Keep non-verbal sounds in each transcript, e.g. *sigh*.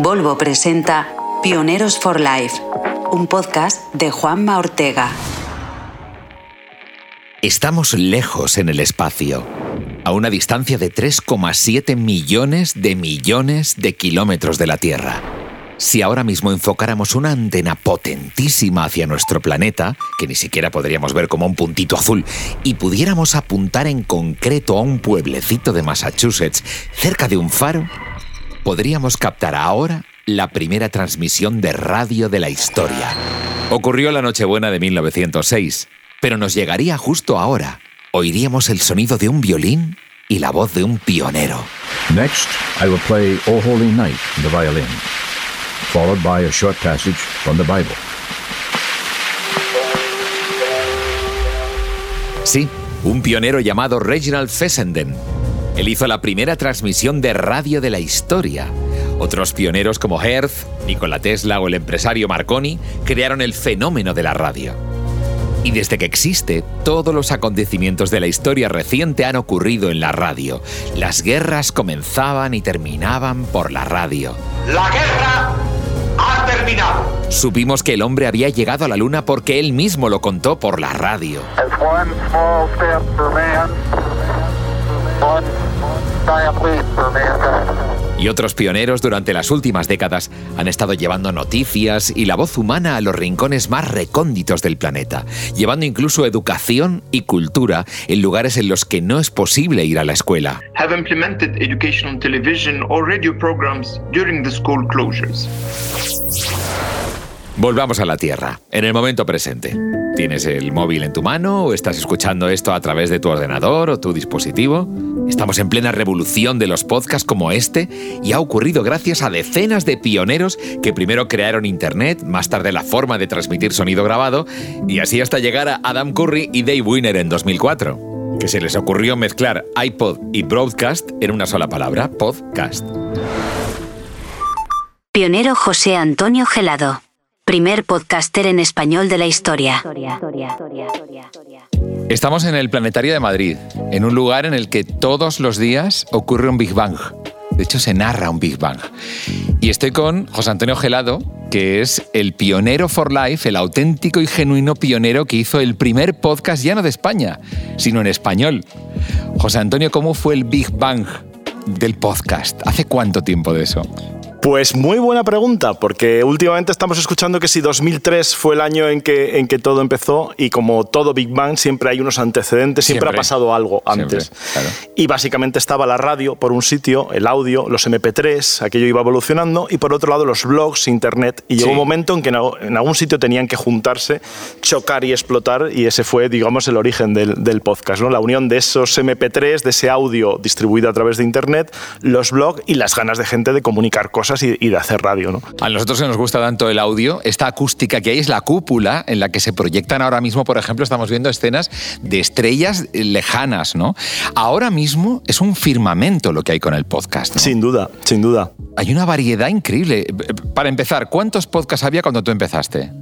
Volvo presenta Pioneros for Life, un podcast de Juanma Ortega. Estamos lejos en el espacio, a una distancia de 3,7 millones de millones de kilómetros de la Tierra. Si ahora mismo enfocáramos una antena potentísima hacia nuestro planeta, que ni siquiera podríamos ver como un puntito azul, y pudiéramos apuntar en concreto a un pueblecito de Massachusetts cerca de un faro, podríamos captar ahora la primera transmisión de radio de la historia. Ocurrió la Nochebuena de 1906, pero nos llegaría justo ahora. Oiríamos el sonido de un violín y la voz de un pionero. Next, I will play O Holy Night, the violin, followed by a short passage from the Bible. Sí, un pionero llamado Reginald Fessenden. Él hizo la primera transmisión de radio de la historia. Otros pioneros como Hertz, Nikola Tesla o el empresario Marconi crearon el fenómeno de la radio. Y desde que existe, todos los acontecimientos de la historia reciente han ocurrido en la radio. Las guerras comenzaban y terminaban por la radio. La guerra ha terminado. Supimos que el hombre había llegado a la luna porque él mismo lo contó por la radio. It's one small step for man, one Y otros pioneros durante las últimas décadas han estado llevando noticias y la voz humana a los rincones más recónditos del planeta, llevando incluso educación y cultura en lugares en los que no es posible ir a la escuela. have implemented educational television or radio programs during the school closures. Volvamos a la Tierra, en el momento presente. ¿Tienes el móvil en tu mano o estás escuchando esto a través de tu ordenador o tu dispositivo? Estamos en plena revolución de los podcasts como este y ha ocurrido gracias a decenas de pioneros que primero crearon Internet, más tarde la forma de transmitir sonido grabado y así hasta llegar a Adam Curry y Dave Winner en 2004, que se les ocurrió mezclar iPod y broadcast en una sola palabra, podcast. Pionero José Antonio Gelado. Primer podcaster en español de la historia. Estamos en el Planetario de Madrid, en un lugar en el que todos los días ocurre un Big Bang. De hecho, se narra un Big Bang. Y estoy con José Antonio Gelado, que es el pionero for life, el auténtico y genuino pionero que hizo el primer podcast ya no de España, sino en español. José Antonio, ¿cómo fue el Big Bang del podcast? ¿Hace cuánto tiempo de eso? Pues muy buena pregunta, porque últimamente estamos escuchando que si 2003 fue el año en que, en que todo empezó y como todo Big Bang siempre hay unos antecedentes, siempre, Siempre. ha pasado algo antes. Siempre, claro. Y básicamente estaba la radio por un sitio, el audio, los MP3, aquello iba evolucionando, y por otro lado los blogs, internet, y llegó un momento en que en algún sitio tenían que juntarse, chocar y explotar, y ese fue, digamos, el origen del, del podcast, ¿no? la unión de esos MP3, de ese audio distribuido a través de internet, los blogs y las ganas de gente de comunicar cosas y, y de hacer radio. ¿no? A nosotros que nos gusta tanto el audio, esta acústica que hay es la cúpula en la que se proyectan ahora mismo, por ejemplo, estamos viendo escenas de estrellas eh, lejanas, ¿no? Ahora mismo es un firmamento lo que hay con el podcast. ¿no? Sin duda, sin duda. Hay una variedad increíble. Para empezar, ¿cuántos podcasts había cuando tú empezaste?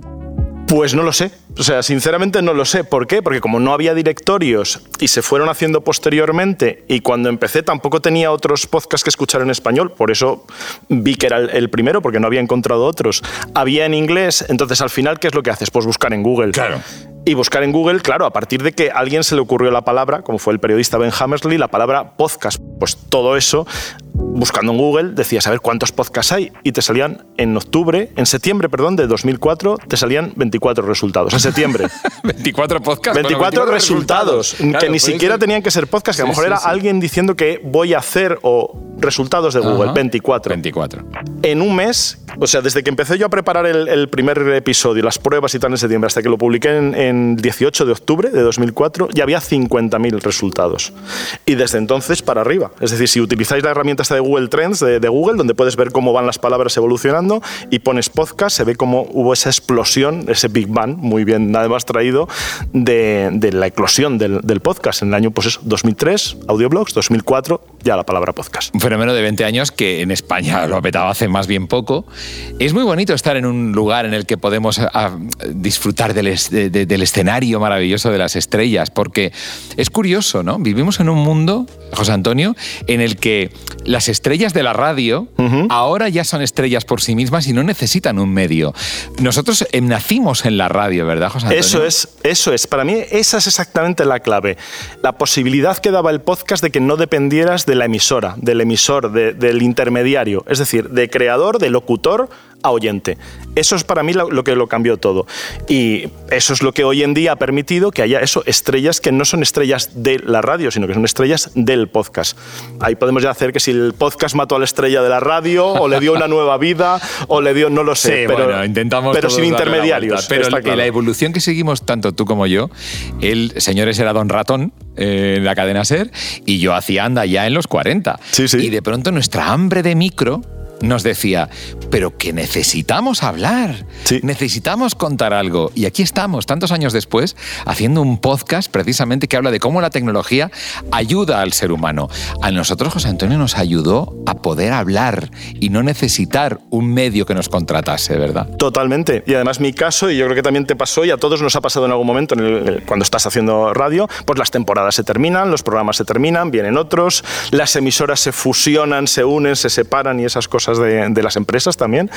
Pues no lo sé. O sea, sinceramente no lo sé. ¿Por qué? Porque como no había directorios y se fueron haciendo posteriormente y cuando empecé tampoco tenía otros podcasts que escuchar en español, por eso vi que era el, primero porque no había encontrado otros. Había en inglés, entonces al final, ¿qué es lo que haces? Pues buscar en Google. Claro. Y buscar en Google, claro, a partir de que a alguien se le ocurrió la palabra, como fue el periodista Ben Hammersley, la palabra podcast. Pues todo eso, buscando en Google, decías a ver cuántos podcasts hay. Y te salían en octubre, en septiembre, perdón, de 2004, te salían 24 resultados. En septiembre. *laughs* 24 podcasts. 24 resultados, que ni siquiera tenían que ser podcasts, que a lo Sí, mejor sí, era sí. alguien diciendo que voy a hacer o resultados de Google, 24. 24. En un mes, o sea, desde que empecé yo a preparar el, el primer episodio, las pruebas y tal en septiembre, hasta que lo publiqué en, en 18 de octubre de 2004, ya había 50.000 resultados. Y desde entonces para arriba. Es decir, si utilizáis la herramienta esta de Google Trends de, de Google, donde puedes ver cómo van las palabras evolucionando, y pones podcast, se ve cómo hubo esa explosión, ese Big Bang, muy bien además traído, de, de la eclosión del, del podcast en el año pues eso, 2003, audioblogs, 2004, ya la palabra podcast. Un fenómeno de 20 años que en España *laughs* lo ha petado hace más bien poco. es muy bonito estar en un lugar en el que podemos a, disfrutar del, es, de, de, del, escenario maravilloso de las estrellas, porque es curioso, ¿no? Vivimos en un mundo, José Antonio, en el que las estrellas de la radio uh -huh. ahora ya son estrellas por sí mismas y no necesitan un medio. Nosotros eh, nacimos en la radio, ¿verdad, José Antonio? Eso es, eso es. Para mí esa es exactamente la clave. La posibilidad que daba el podcast de que no dependieras de la emisora, del emisor, de, del intermediario, es decir, de creador, de locutor a oyente. Eso es para mí lo, lo, que lo cambió todo. Y eso es lo que hoy en día ha permitido que haya eso, estrellas que no son estrellas de la radio, sino que son estrellas del podcast. Ahí podemos ya hacer que si el podcast mató a la estrella de la radio, o le dio una nueva vida, o le dio, no lo sé, sí, pero, bueno, intentamos pero sin intermediarios. Pero la, evolución que seguimos tanto tú como yo, el señores era Don Ratón eh, en la cadena SER, y yo hacía anda ya en los 40. Sí, sí. Y de pronto nuestra hambre de micro nos decía, pero que necesitamos hablar, sí. necesitamos contar algo. Y aquí estamos, tantos años después, haciendo un podcast precisamente que habla de cómo la tecnología ayuda al ser humano. A nosotros, José Antonio, nos ayudó a poder hablar y no necesitar un medio que nos contratase, ¿verdad? Totalmente. Y además mi caso, y yo creo que también te pasó, y a todos nos ha pasado en algún momento en el, cuando estás haciendo radio, pues las temporadas se terminan, los programas se terminan, vienen otros, las emisoras se fusionan, se unen, se separan y esas cosas de, de las empresas también,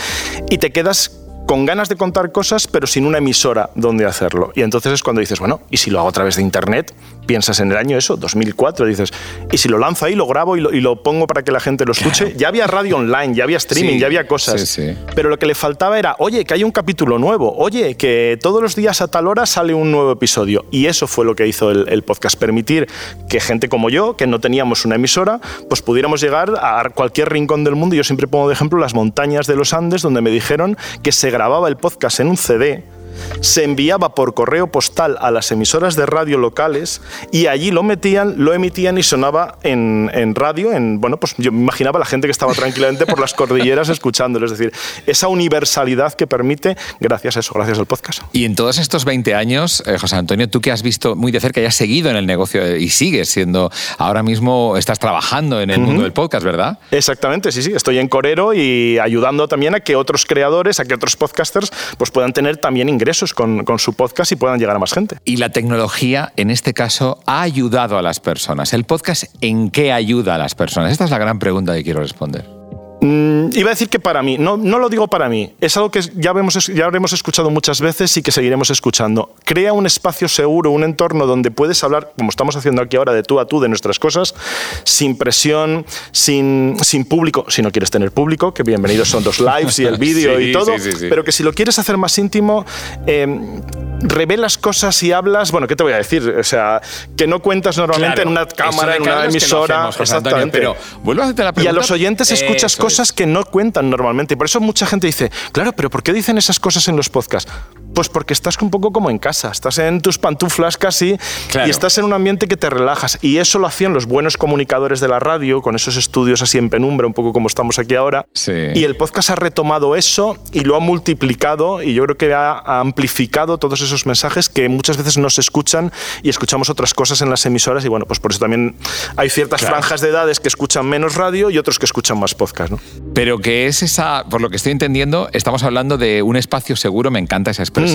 y te quedas con ganas de contar cosas, pero sin una emisora donde hacerlo. Y entonces es cuando dices, bueno, ¿y si lo hago a través de Internet? Piensas en el año eso, 2004, dices, ¿y si lo lanzo ahí, lo grabo y lo, y lo pongo para que la gente lo escuche? Claro. Ya había radio online, ya había streaming, sí, ya había cosas. Sí, sí. Pero lo que le faltaba era, oye, que hay un capítulo nuevo, oye, que todos los días a tal hora sale un nuevo episodio. Y eso fue lo que hizo el, el podcast, permitir que gente como yo, que no teníamos una emisora, pues pudiéramos llegar a cualquier rincón del mundo. Yo siempre pongo de ejemplo las montañas de los Andes, donde me dijeron que se grababa el podcast en un CD se enviaba por correo postal a las emisoras de radio locales y allí lo metían, lo emitían y sonaba en, en radio. En, bueno, pues yo me imaginaba la gente que estaba tranquilamente por las cordilleras *laughs* escuchándolo. Es decir, esa universalidad que permite gracias a eso, gracias al podcast. Y en todos estos 20 años, eh, José Antonio, tú que has visto muy de cerca y has seguido en el negocio y sigues siendo, ahora mismo estás trabajando en el uh -huh. mundo del podcast, ¿verdad? Exactamente, sí, sí. Estoy en Corero y ayudando también a que otros creadores, a que otros podcasters pues puedan tener también ingresos con, con, su podcast y puedan llegar a más gente. Y la tecnología, en este caso, ha ayudado a las personas. ¿El podcast en qué ayuda a las personas? Esta es la gran pregunta que quiero responder. Mm, iba a decir que para mí, no, no lo digo para mí, es algo que ya, vemos, ya habremos escuchado muchas veces y que seguiremos escuchando. Crea un espacio seguro, un entorno donde puedes hablar, como estamos haciendo aquí ahora, de tú a tú, de nuestras cosas, sin presión, sin, sin público, si no quieres tener público, que bienvenidos son los lives y el *laughs* vídeo sí, y todo, sí, sí, pero que si lo quieres hacer más íntimo, eh, revelas cosas y hablas, bueno, ¿qué te voy a decir? O sea, que no cuentas normalmente claro, en una cámara, en una emisora, no hacemos, exactamente. Antonio, pero vuelvo a hacerte la pregunta. Y a los oyentes escuchas Eso cosas que no cuentan normalmente. Y por eso mucha gente dice, claro, pero ¿por qué dicen esas cosas en los podcasts? Pues porque estás un poco como en casa, estás en tus pantuflas casi claro. y estás en un ambiente que te relajas. Y eso lo hacían los buenos comunicadores de la radio, con esos estudios así en penumbra, un poco como estamos aquí ahora. Sí. Y el podcast ha retomado eso y lo ha multiplicado y yo creo que ha, ha amplificado todos esos mensajes que muchas veces no se escuchan y escuchamos otras cosas en las emisoras y bueno, pues por eso también hay ciertas claro. franjas de edades que escuchan menos radio y otros que escuchan más podcast, ¿no? Pero que es esa, por lo que estoy entendiendo, estamos hablando de un espacio seguro, me encanta esa expresión.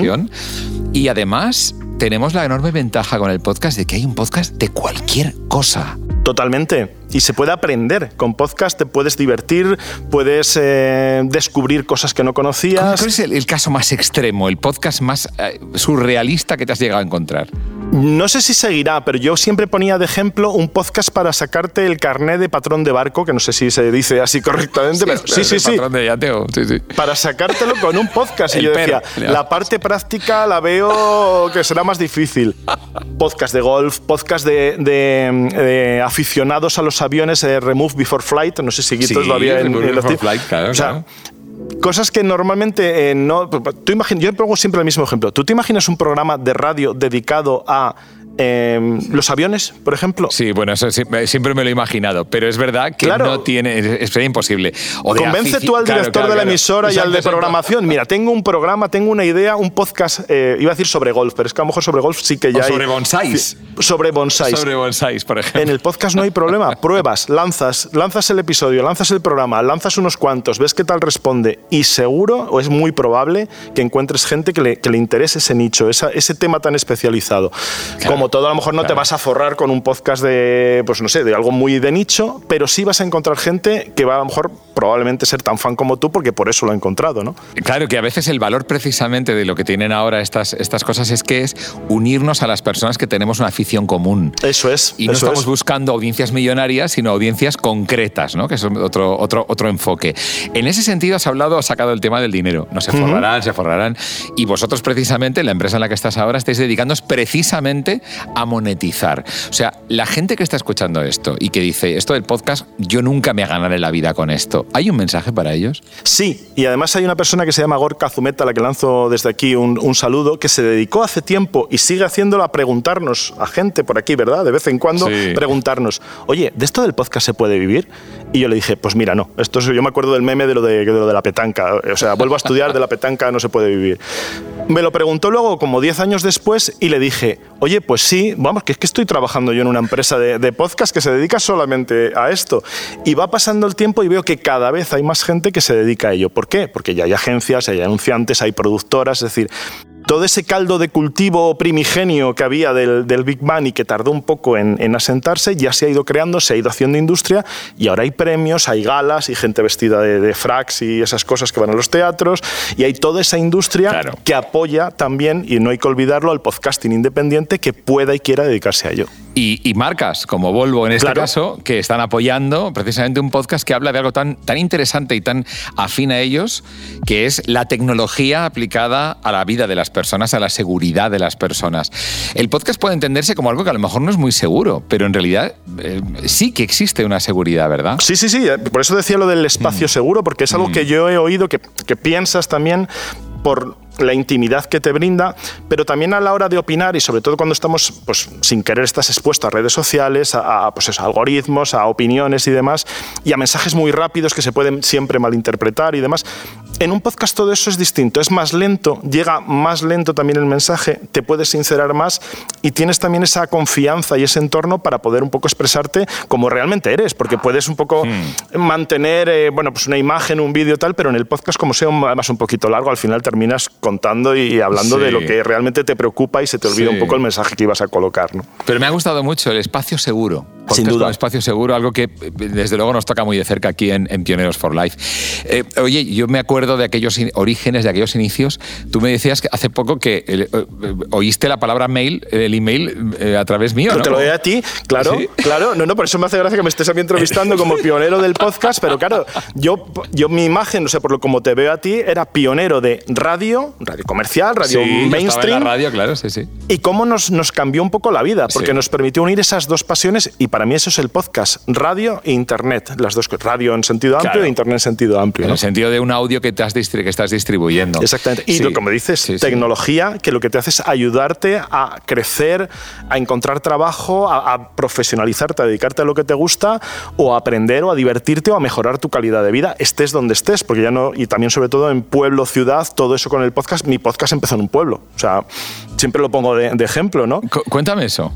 Y además tenemos la enorme ventaja con el podcast de que hay un podcast de cualquier cosa. Totalmente. Y se puede aprender. Con podcast te puedes divertir, puedes eh, descubrir cosas que no conocías. ¿Cuál es el, el, caso más extremo, el podcast más eh, surrealista que te has llegado a encontrar? No sé si seguirá, pero yo siempre ponía de ejemplo un podcast para sacarte el carnet de patrón de barco, que no sé si se dice así correctamente, sí, pero sí, sí, sí. Patrón de yateo, sí, sí. Para sacártelo con un podcast. y yo decía, la parte práctica la veo que será más difícil. Podcast de golf, podcast de, de, de aficionados a los aviones, eh, Remove Before Flight, no sé si Guitos lo había en, en Before Flight, claro, o sea, claro cosas que normalmente eh, no. Tú yo pongo siempre el mismo ejemplo. ¿Tú te imaginas un programa de radio dedicado a Eh, los aviones, por ejemplo. Sí, bueno, eso sí- siempre me lo he imaginado, pero es verdad que Claro. no tiene, es, es imposible. O Convence tú al director claro, de la emisora y al de programación. Mira, tengo un programa, tengo una idea, un podcast, eh, iba a decir sobre golf, pero es que a lo mejor sobre golf sí que ya O hay. sobre bonsáis. Sobre bonsáis. Sobre bonsáis, por ejemplo. En el podcast no hay problema. *laughs* Pruebas, lanzas, lanzas el episodio, lanzas el programa, lanzas unos cuantos, ves qué tal responde y seguro, o es muy probable, que encuentres gente que le, que le interese ese nicho, esa- ese tema tan especializado. Como todo, a lo mejor no te vas a forrar con un podcast de, pues no sé, de algo muy de nicho, pero sí vas a encontrar gente que va a lo mejor probablemente ser tan fan como tú porque por eso lo ha encontrado, ¿no? Claro que a veces el valor precisamente de lo que tienen ahora estas, estas cosas es que es unirnos a las personas que tenemos una afición común. Eso es. Y no estamos es. buscando audiencias millonarias, sino audiencias concretas, ¿no? que es otro, otro, otro enfoque. En ese sentido has hablado, has sacado el tema del dinero. No se forrarán, se forrarán. Y vosotros precisamente, la empresa en la que estás ahora, estáis dedicándoos precisamente a monetizar. O sea, la gente que está escuchando esto y que dice, esto del podcast, yo nunca me ganaré la vida con esto. ¿Hay un mensaje para ellos? Sí, y además hay una persona que se llama Gorka Zumeta, a la que lanzo desde aquí un, un saludo, que se dedicó hace tiempo y sigue haciéndolo a preguntarnos a gente por aquí, ¿verdad? De vez en cuando Sí. preguntarnos, oye, ¿de esto del podcast se puede vivir? Y yo le dije, pues mira, no. Esto es- yo me acuerdo del meme de lo de, de lo de la petanca. O sea, vuelvo a estudiar, de la petanca no se puede vivir. Me lo preguntó luego, como 10 años después, y le dije, oye, pues sí, vamos, que es que estoy trabajando yo en una empresa de, de podcast que se dedica solamente a esto. Y va pasando el tiempo y veo que cada vez hay más gente que se dedica a ello. ¿Por qué? Porque ya hay agencias, hay anunciantes, hay productoras, es decir, todo ese caldo de cultivo primigenio que había del, del Big Bang y que tardó un poco en, en asentarse, ya se ha ido creando, se ha ido haciendo industria y ahora hay premios, hay galas y gente vestida de, de fracs y esas cosas que van a los teatros y hay toda esa industria Claro. que apoya también, y no hay que olvidarlo, al podcasting independiente que pueda y quiera dedicarse a ello. Y, y marcas como Volvo en este Claro. caso, que están apoyando precisamente un podcast que habla de algo tan, tan interesante y tan afín a ellos, que es la tecnología aplicada a la vida de las personas, a la seguridad de las personas. El podcast puede entenderse como algo que a lo mejor no es muy seguro, pero en realidad eh, sí que existe una seguridad, ¿verdad? Sí, sí, sí. eh, Por eso decía lo del Mm. espacio seguro, porque es algo que yo he oído que, que piensas también por la intimidad que te brinda, pero también a la hora de opinar y sobre todo cuando estamos, pues sin querer, estás expuesto a redes sociales, a, a, pues eso, algoritmos, a opiniones y demás, y a mensajes muy rápidos que se pueden siempre malinterpretar y demás. En un podcast todo eso es distinto, es más lento, llega más lento también el mensaje, te puedes sincerar más y tienes también esa confianza y ese entorno para poder un poco expresarte como realmente eres, porque puedes un poco mantener eh, bueno, pues una imagen, un vídeo tal, pero en el podcast como sea un- además un poquito largo, al final terminas contando y hablando Sí. de lo que realmente te preocupa y se te olvida Sí. un poco el mensaje que ibas a colocar. ¿no? Pero me ha gustado mucho el espacio seguro. Sin duda. como espacio seguro, algo que desde luego nos toca muy de cerca aquí en, en Pioneros for Life. Eh, oye, yo me acuerdo de aquellos orígenes, de aquellos inicios. Tú me decías que hace poco que eh, eh, oíste la palabra mail, el email, eh, a través mío. Pero ¿no? te lo doy a ti, claro, Sí. claro. No, no, por eso me hace gracia que me estés a mí entrevistando como pionero del podcast, pero claro, yo, yo mi imagen, o sea, por lo como te veo a ti, era pionero de radio, radio comercial, radio Sí, estaba en mainstream. la radio, claro, sí, sí. Y cómo nos, nos cambió un poco la vida, porque Sí. nos permitió unir esas dos pasiones y para mí eso es el podcast, radio e internet, las dos radio en sentido amplio Claro. e internet en sentido amplio. En ¿no? el sentido de un audio que, te has que estás distribuyendo. Exactamente. Y Sí, lo como dices, sí. tecnología que lo que te hace es ayudarte a crecer, a encontrar trabajo, a, a profesionalizarte, a dedicarte a lo que te gusta, o a aprender, o a divertirte, o a mejorar tu calidad de vida, estés donde estés, porque ya no, y también sobre todo en pueblo, ciudad, todo eso con el podcast. Mi podcast empezó en un pueblo. O sea, siempre lo pongo de, de ejemplo, ¿no? Cu- Cuéntame eso.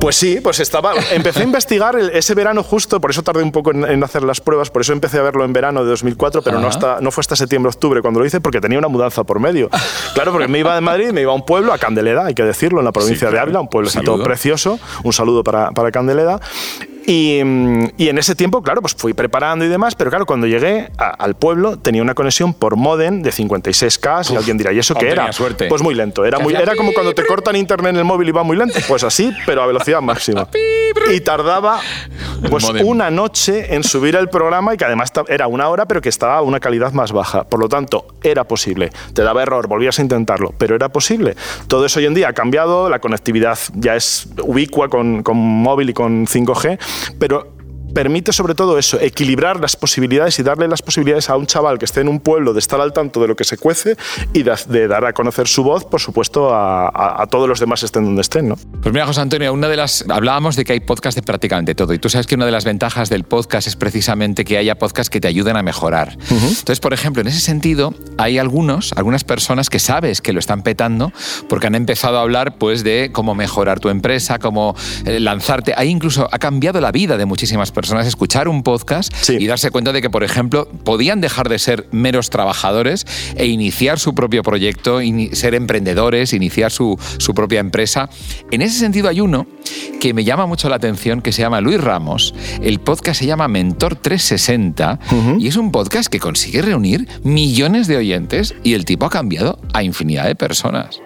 Pues sí, pues estaba. Empecé a *laughs* investigar el- ese verano justo, por eso tardé un poco en, en hacer las pruebas, por eso empecé a verlo en verano de 2004, pero no, hasta, no fue hasta septiembre-octubre cuando lo hice, porque tenía una mudanza por medio. *laughs* Claro, porque me iba de Madrid, me iba a un pueblo, a Candeleda, hay que decirlo, en la provincia claro. de Ávila, un pueblecito precioso. Un saludo para, para Candeleda. Y, mm, y en ese tiempo, claro, pues fui preparando y demás, pero claro, cuando llegué a- al pueblo tenía una conexión por modem de 56K y alguien dirá, ¿y eso qué era? suerte. Pues muy lento, era, muy, era como cuando te cortan internet en el móvil y va muy lento, pues así, pero a velocidad máxima. *laughs* Y tardaba pues una noche en subir el programa y que además era una hora, pero que estaba a una calidad más baja. Por lo tanto, era posible. Te daba error, volvías a intentarlo, pero era posible. Todo eso hoy en día ha cambiado, la conectividad ya es ubicua con, con móvil y con 5G, pero permite sobre todo eso, equilibrar las posibilidades y darle las posibilidades a un chaval que esté en un pueblo de estar al tanto de lo que se cuece y de, dar a conocer su voz, por supuesto, a, todos los demás estén donde estén. ¿no? Pues mira, José Antonio, una de las hablábamos de que hay podcast de prácticamente todo y tú sabes que una de las ventajas del podcast es precisamente que haya podcasts que te ayuden a mejorar. Entonces, por ejemplo, en ese sentido, hay algunos, algunas personas que sabes que lo están petando porque han empezado a hablar pues de cómo mejorar tu empresa, cómo eh, lanzarte. Ahí incluso ha cambiado la vida de muchísimas personas escuchar un podcast y darse cuenta de que, por ejemplo, podían dejar de ser meros trabajadores e iniciar su propio proyecto, ser emprendedores, iniciar su, su propia empresa. En ese sentido hay uno que me llama mucho la atención que se llama Luis Ramos. El podcast se llama Mentor 360 y es un podcast que consigue reunir millones de oyentes y el tipo ha cambiado a infinidad de personas.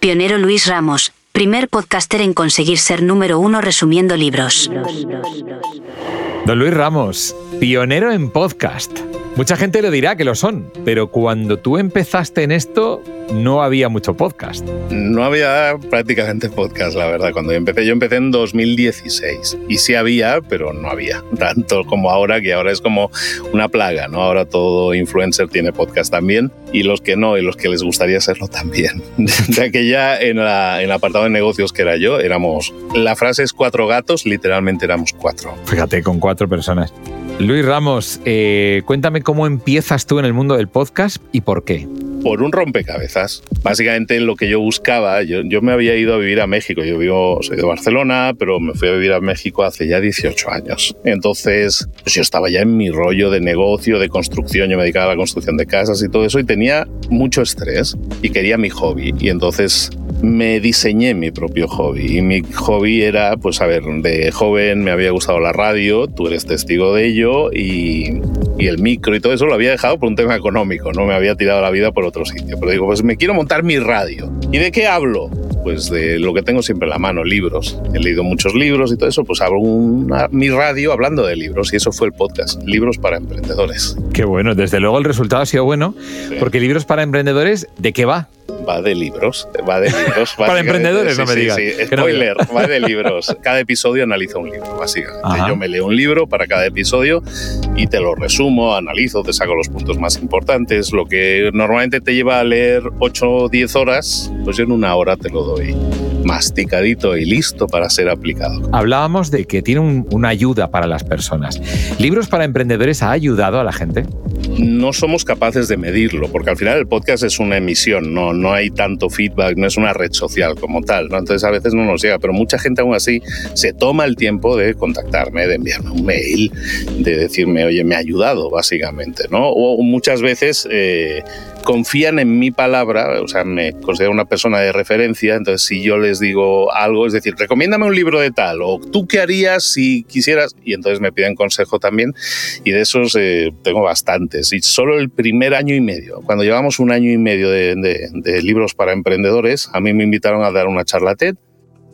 Pionero Luis Ramos, primer podcaster en conseguir ser número uno resumiendo libros. Don Luis Ramos, pionero en podcast. Mucha gente lo dirá que lo son, pero cuando tú empezaste en esto no había mucho podcast. No había prácticamente podcast, la verdad. Cuando yo empecé, yo empecé en 2016 y sí había, pero no había *laughs* tanto como ahora, que ahora es como una plaga, ¿no? Ahora todo influencer tiene podcast también y los que no y los que les gustaría hacerlo también. *laughs* Aquella en, la, en el apartado de negocios que era yo, éramos, la frase es cuatro gatos, literalmente éramos cuatro. Fíjate, con cuatro personas. Luis Ramos, eh, cuéntame cómo empiezas tú en el mundo del podcast y por qué por un rompecabezas. Básicamente lo que yo buscaba, yo, yo, me había ido a vivir a México, yo vivo, soy de Barcelona, pero me fui a vivir a México hace ya 18 años. Entonces, pues yo estaba ya en mi rollo de negocio, de construcción, yo me dedicaba a la construcción de casas y todo eso y tenía mucho estrés y quería mi hobby. Y entonces me diseñé mi propio hobby y mi hobby era, pues a ver, de joven me había gustado la radio, tú eres testigo de ello y, el micro y todo eso lo había dejado por un tema económico, no me había tirado la vida por otro sitio. Pero digo, pues me quiero montar mi radio. ¿Y de qué hablo? Pues de lo que tengo siempre en la mano, libros. He leído muchos libros y todo eso, pues hago mi radio hablando de libros y eso fue el podcast, Libros para Emprendedores. Qué bueno, desde luego el resultado ha sido bueno, porque Libros para Emprendedores, ¿de qué va? va de libros, va de libros. *laughs* Para emprendedores, no me digas. Sí, spoiler, va de *laughs* libros. Cada episodio analiza un libro, básicamente. Yo me leo un libro para cada episodio y te lo resumo, analizo, te saco los puntos más importantes. Lo que normalmente te lleva a leer 8 o 10 horas, pues yo en una hora te lo doy masticadito y listo para ser aplicado. Hablábamos de que tiene una ayuda para las personas. ¿Libros para emprendedores ha ayudado a la gente? No somos capaces de medirlo, porque al final el podcast es una emisión, no, no hay tanto feedback, no es una red social como tal, ¿no? entonces a veces no nos llega, pero mucha gente aún así se toma el tiempo de contactarme, de enviarme un mail, de decirme, oye, me ha ayudado, básicamente, ¿no? O muchas veces... Eh, confían en mi palabra, o sea, me considero una persona de referencia, entonces si yo les digo algo, es decir, recomiéndame un libro de tal, o tú qué harías si quisieras, y entonces me piden consejo también, y de esos eh, tengo bastantes, y solo el primer año y medio, cuando llevamos un año y medio de, de libros para emprendedores, a mí me invitaron a dar una charla TED,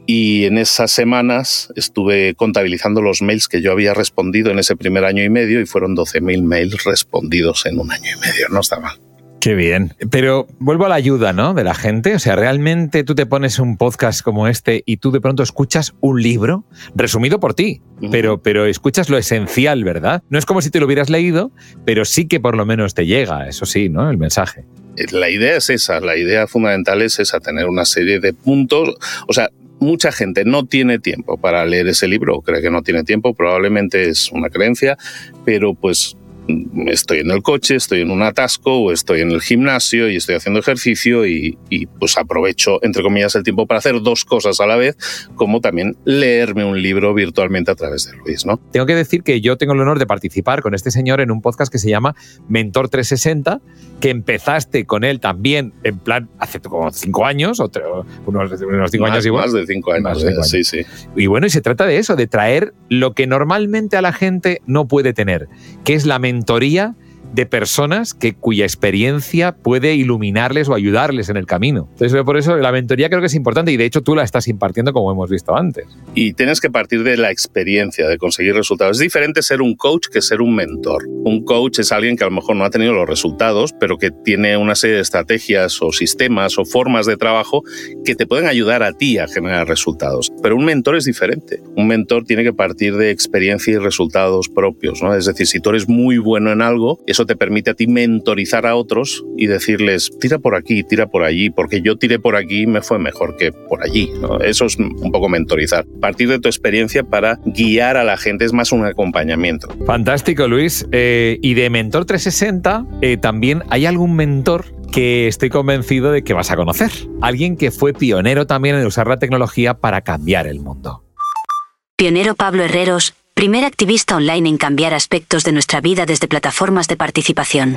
y en esas semanas estuve contabilizando los mails que yo había respondido en ese primer año y medio y fueron 12.000 mails respondidos en un año y medio. No está mal. Qué bien. Pero vuelvo a la ayuda, ¿no? De la gente. O sea, realmente tú te pones un podcast como este y tú de pronto escuchas un libro resumido por ti, pero, pero escuchas lo esencial, ¿verdad? No es como si te lo hubieras leído, pero sí que por lo menos te llega, eso sí, ¿no? El mensaje. La idea es esa, la idea fundamental es esa, tener una serie de puntos. O sea, mucha gente no tiene tiempo para leer ese libro, o cree que no tiene tiempo, probablemente es una creencia, pero pues estoy en el coche, estoy en un atasco o estoy en el gimnasio y estoy haciendo ejercicio y, pues aprovecho, entre comillas, el tiempo para hacer dos cosas a la vez, como también leerme un libro virtualmente a través de Luis, ¿no? Tengo que decir que yo tengo el honor de participar con este señor en un podcast que se llama Mentor 360, que empezaste con él también en plan hace como cinco años, o unos, cinco años igual. Más de cinco años, eh, sí, sí. Y bueno, y se trata de eso, de traer lo que normalmente a la gente no puede tener, que es la mentoría de personas que, cuya experiencia puede iluminarles o ayudarles en el camino. Entonces, por eso la mentoría creo que es importante y de hecho tú la estás impartiendo como hemos visto antes. Y tienes que partir de la experiencia de conseguir resultados. Es diferente ser un coach que ser un mentor. Un coach es alguien que a lo mejor no ha tenido los resultados, pero que tiene una serie de estrategias o sistemas o formas de trabajo que te pueden ayudar a ti a generar resultados. Pero un mentor es diferente. Un mentor tiene que partir de experiencia y resultados propios. ¿no? Es decir, si tú eres muy bueno en algo, te permite a ti mentorizar a otros y decirles, tira por aquí, tira por allí, porque yo tiré por aquí y me fue mejor que por allí. Eso es un poco mentorizar. Partir de tu experiencia para guiar a la gente es más un acompañamiento. Fantástico, Luis. Eh, y de Mentor 360, eh, también hay algún mentor que estoy convencido de que vas a conocer. Alguien que fue pionero también en usar la tecnología para cambiar el mundo. Pionero Pablo Herreros, primer activista online en cambiar aspectos de nuestra vida desde plataformas de participación.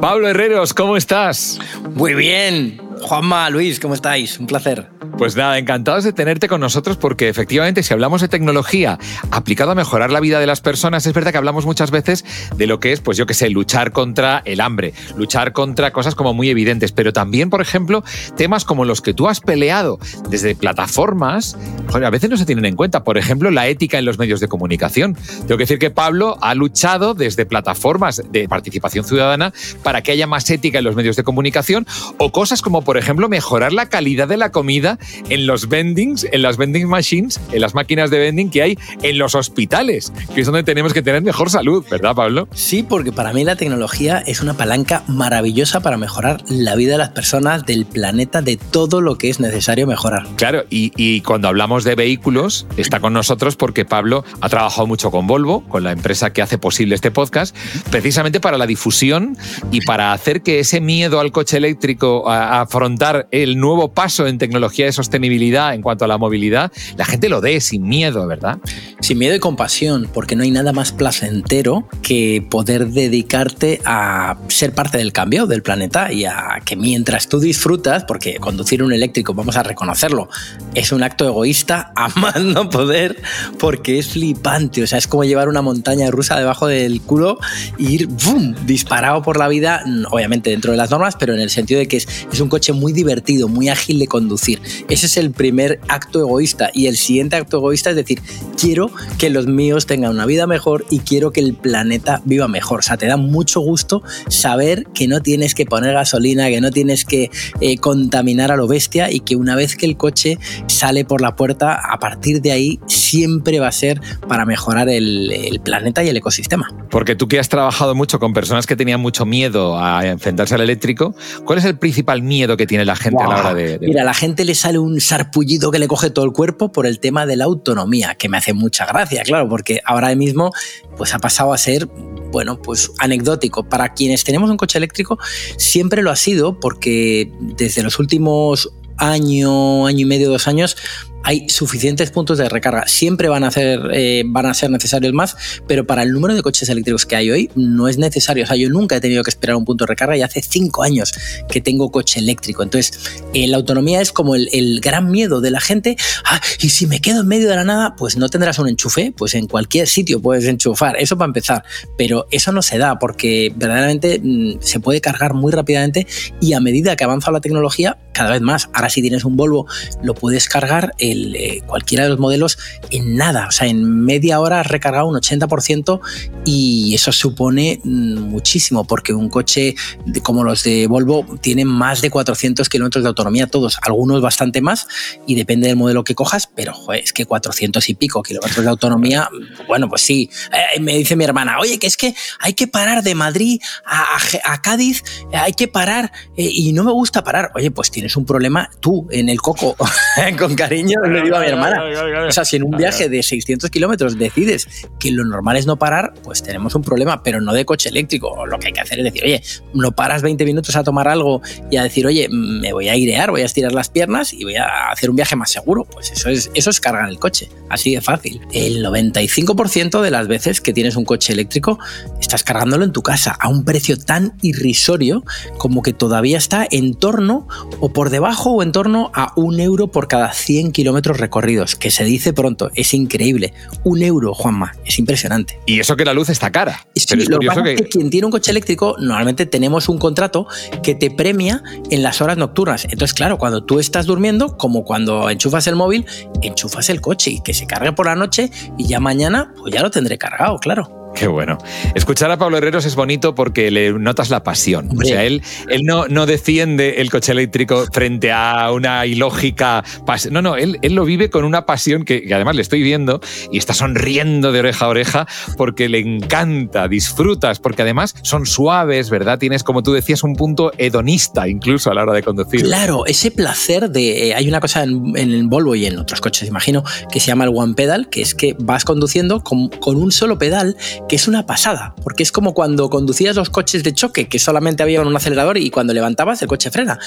Pablo Herreros, ¿cómo estás? Muy bien. Juanma, Luis, ¿cómo estáis? Un placer. Pues nada, encantados de tenerte con nosotros porque efectivamente si hablamos de tecnología aplicado a mejorar la vida de las personas, es verdad que hablamos muchas veces de lo que es, pues yo qué sé, luchar contra el hambre, luchar contra cosas como muy evidentes, pero también, por ejemplo, temas como los que tú has peleado desde plataformas, a veces no se tienen en cuenta. Por ejemplo, la ética en los medios de comunicación. Tengo que decir que Pablo ha luchado desde plataformas de participación ciudadana para que haya más ética en los medios de comunicación o cosas como, por ejemplo, mejorar la calidad de la comida en los vendings, en las vending machines, en las máquinas de vending que hay en los hospitales, que es donde tenemos que tener mejor salud, ¿verdad, Pablo? Sí, porque para mí la tecnología es una palanca maravillosa para mejorar la vida de las personas, del planeta, de todo lo que es necesario mejorar. Claro, y, y cuando hablamos de vehículos, está con nosotros porque Pablo ha trabajado mucho con Volvo, con la empresa que hace posible este podcast, precisamente para la difusión y para hacer que ese miedo al coche eléctrico, a afrontar el nuevo paso en tecnología de sostenibilidad en cuanto a la movilidad, la gente lo dé sin miedo, ¿verdad? Sin miedo y compasión, porque no hay nada más placentero que poder dedicarte a ser parte del cambio del planeta y a que mientras tú disfrutas, porque conducir un eléctrico, vamos a reconocerlo, es un acto egoísta a *laughs* más no poder, porque es flipante, o sea, es como llevar una montaña rusa debajo del culo e ir ¡bum! disparado por la vida, obviamente dentro de las normas, pero en el sentido de que es un coche muy divertido, muy ágil de conducir. Ese es el primer acto egoísta. Y el siguiente acto egoísta es decir, quiero que los míos tengan una vida mejor y quiero que el planeta viva mejor. O sea, te da mucho gusto saber que no tienes que poner gasolina, que no tienes que eh, contaminar a lo bestia y que una vez que el coche sale por la puerta, a partir de ahí siempre va a ser para mejorar el, el planeta y el ecosistema. Porque tú que has trabajado mucho con personas que tenían mucho miedo a enfrentarse al eléctrico, ¿cuál es el principal miedo que tiene la gente a la hora de, de... Mira, a la gente le sale un sarpullido que le coge todo el cuerpo por el tema de la autonomía, que me hace mucha gracia, claro, porque ahora mismo pues ha pasado a ser bueno, pues anecdótico. Para quienes tenemos un coche eléctrico, siempre lo ha sido porque desde los últimos año, año y medio, dos años, hay suficientes puntos de recarga. Siempre van a, hacer, eh, van a ser necesarios más, pero para el número de coches eléctricos que hay hoy no es necesario. O sea, yo nunca he tenido que esperar un punto de recarga y hace cinco años que tengo coche eléctrico. Entonces, eh, la autonomía es como el, gran miedo de la gente. Ah, y si me quedo en medio de la nada, pues no tendrás un enchufe, pues en cualquier sitio puedes enchufar. Eso para empezar. Pero eso no se da porque verdaderamente mmm, se puede cargar muy rápidamente y a medida que avanza la tecnología, cada vez más. Ahora si tienes un Volvo, lo puedes cargar eh, cualquiera de los modelos en nada. O sea, en media hora has recargado un 80% y eso supone mm, muchísimo porque un coche como los de Volvo tienen más de 400 kilómetros de autonomía todos, algunos bastante más y depende del modelo que cojas, pero joder, es que 400 y pico kilómetros de autonomía, bueno, pues sí. Eh, me dice mi hermana, oye, que es que hay que parar de Madrid a Cádiz, hay que parar eh, y no me gusta parar. Oye, pues tienes un problema tú en el coco, *laughs* con cariño le digo a mi hermana. O sea, si en un viaje de 600 kilómetros decides que lo normal es no parar, pues tenemos un problema, pero no de coche eléctrico. Lo que hay que hacer es decir, oye, no paras 20 minutos a tomar algo y a decir, oye, me voy a airear, voy a estirar las piernas y voy a hacer un viaje más seguro. Pues eso es, eso es cargar el coche, así de fácil. El 95% de las veces que tienes un coche eléctrico, estás cargándolo en tu casa a un precio tan irrisorio como que todavía está en torno o por debajo o en torno a un euro por cada 100 kilómetros kilómetros recorridos, que se dice pronto, es increíble. Un euro, Juanma, es impresionante. Y eso que la luz está cara. Sí, Pero es lo que curioso pasa que... es que quien tiene un coche eléctrico, normalmente tenemos un contrato que te premia en las horas nocturnas. Entonces, claro, cuando tú estás durmiendo, como cuando enchufas el móvil, enchufas el coche y que se cargue por la noche y ya mañana, pues ya lo tendré cargado, claro. Qué bueno. Escuchar a Pablo Herreros es bonito porque le notas la pasión. Hombre. O sea, él, él no, no defiende el coche eléctrico frente a una ilógica pasión. No, no, él, él lo vive con una pasión que, que además le estoy viendo y está sonriendo de oreja a oreja porque le encanta, disfrutas, porque además son suaves, ¿verdad? Tienes, como tú decías, un punto hedonista incluso a la hora de conducir. Claro, ese placer de. eh, hay una cosa en, en el Volvo y en otros coches, imagino, que se llama el One Pedal, que es que vas conduciendo con, con un solo pedal, que es una pasada, porque es como cuando conducías los coches de choque, que solamente había un acelerador y cuando levantabas el coche frena.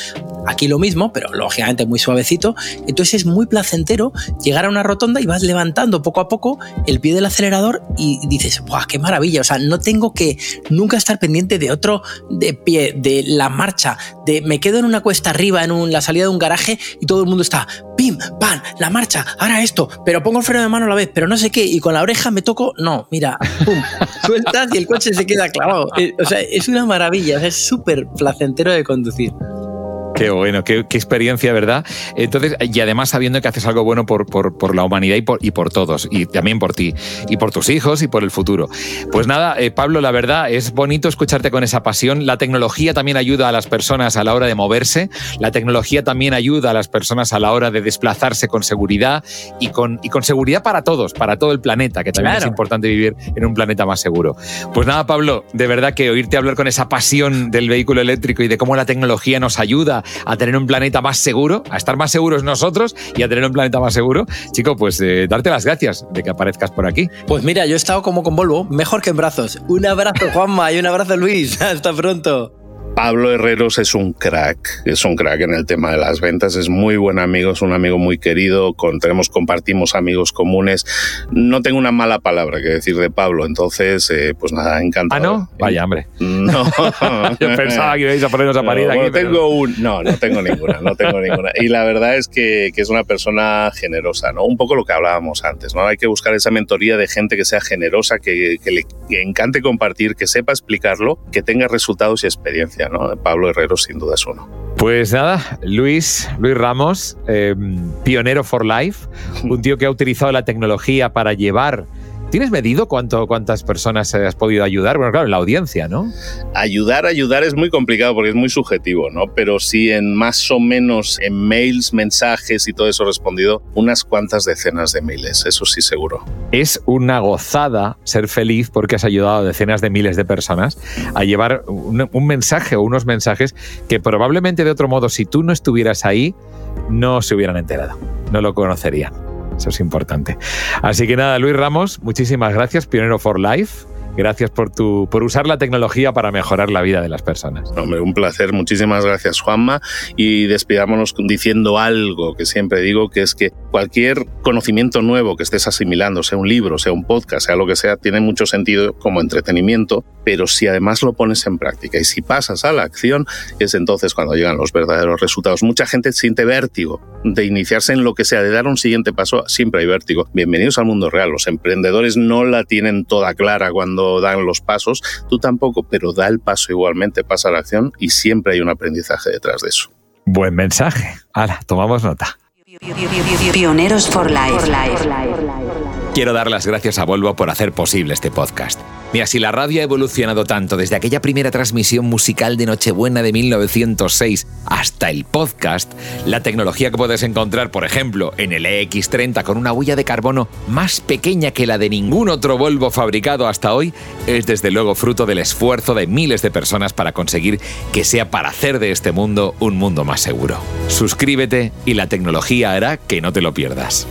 Aquí lo mismo, pero lógicamente muy suavecito. Entonces es muy placentero llegar a una rotonda y vas levantando poco a poco el pie del acelerador y dices, ¡guau, qué maravilla! O sea, no tengo que nunca estar pendiente de otro de pie, de la marcha, de me quedo en una cuesta arriba, en un- la salida de un garaje y todo el mundo está, pim, pam, la marcha, ahora esto, pero pongo el freno de mano a la vez, pero no sé qué, y con la oreja me toco, no, mira, pum, *laughs* sueltas y el coche se queda clavado. Eh, O sea, es una maravilla, o sea, es súper placentero de conducir. Qué bueno, qué, qué experiencia, ¿verdad? Entonces, y además sabiendo que haces algo bueno por, por- por la humanidad y por, y por todos, y también por ti, y por tus hijos y por el futuro. Pues nada, eh, Pablo, la verdad es bonito escucharte con esa pasión. La tecnología también ayuda a las personas a la hora de moverse, la tecnología también ayuda a las personas a la hora de desplazarse con seguridad y con, y con seguridad para todos, para todo el planeta, que también Claro. es importante vivir en un planeta más seguro. Pues nada, Pablo, de verdad que oírte hablar con esa pasión del vehículo eléctrico y de cómo la tecnología nos ayuda a tener un planeta más seguro, a estar más seguros nosotros y a tener un planeta más seguro, chico, pues eh, darte las gracias de que aparezcas por aquí. Pues mira, yo he estado como con Volvo, mejor que en brazos. Un abrazo, Juanma, y un abrazo, Luis. *laughs* Hasta pronto. Pablo Herreros es un crack, es un crack en el tema de las ventas, es muy buen amigo, es un amigo muy querido, con, tenemos, compartimos amigos comunes. No tengo una mala palabra que decir de Pablo, entonces, eh, pues nada, Ah, encantado. no, vaya, hombre. No. *laughs* Yo pensaba que ibais a ponernos a parir No, aquí. bueno, pero- tengo un, no, no tengo ninguna, no tengo ninguna. Y la verdad es que, que es una persona generosa, ¿no? Un poco lo que hablábamos antes, ¿no? Hay que buscar esa mentoría de gente que sea generosa, que, que le que encante compartir, que sepa explicarlo, que tenga resultados y experiencia, ¿no? Pablo Herrero sin duda es uno. Pues nada, Luis, Luis Ramos, eh, pionero for life, *laughs* un tío que ha utilizado la tecnología para llevar. ¿Tienes medido cuánto, cuántas personas has podido ayudar? Bueno, claro, en la audiencia, ¿no? Ayudar, ayudar es muy complicado porque es muy subjetivo, ¿no? Pero sí en más o menos en mails, mensajes y todo eso respondido, unas cuantas decenas de miles, eso sí seguro. Es una gozada ser feliz porque has ayudado a decenas de miles de personas a llevar un, un mensaje o unos mensajes que probablemente de otro modo, si tú no estuvieras ahí, no se hubieran enterado, no lo conocerían. Eso es importante. Así que nada, Luis Ramos, muchísimas gracias, Pionero for Life. Gracias por, tu, por usar la tecnología para mejorar la vida de las personas. Hombre, un placer. Muchísimas gracias, Juanma. Y despidámonos diciendo algo que siempre digo, que es que cualquier conocimiento nuevo que estés asimilando, sea un libro, sea un podcast, sea lo que sea, tiene mucho sentido como entretenimiento, pero si además lo pones en práctica y si pasas a la acción, es entonces cuando llegan los verdaderos resultados. Mucha gente siente vértigo de iniciarse en lo que sea, de dar un siguiente paso, siempre hay vértigo. Bienvenidos al mundo real. Los emprendedores no la tienen toda clara cuando dan los pasos, tú tampoco, pero da el paso igualmente, pasa a la acción y siempre hay un aprendizaje detrás de eso. Buen mensaje. Ahora, tomamos nota. Pioneros for Life. Quiero dar las gracias a Volvo por hacer posible este podcast. Mira, si la radio ha evolucionado tanto desde aquella primera transmisión musical de Nochebuena de 1906 hasta el podcast, la tecnología que puedes encontrar, por ejemplo, en el EX30 con una huella de carbono más pequeña que la de ningún otro Volvo fabricado hasta hoy, es desde luego fruto del esfuerzo de miles de personas para conseguir que sea para hacer de este mundo un mundo más seguro. Suscríbete y la tecnología hará que no te lo pierdas.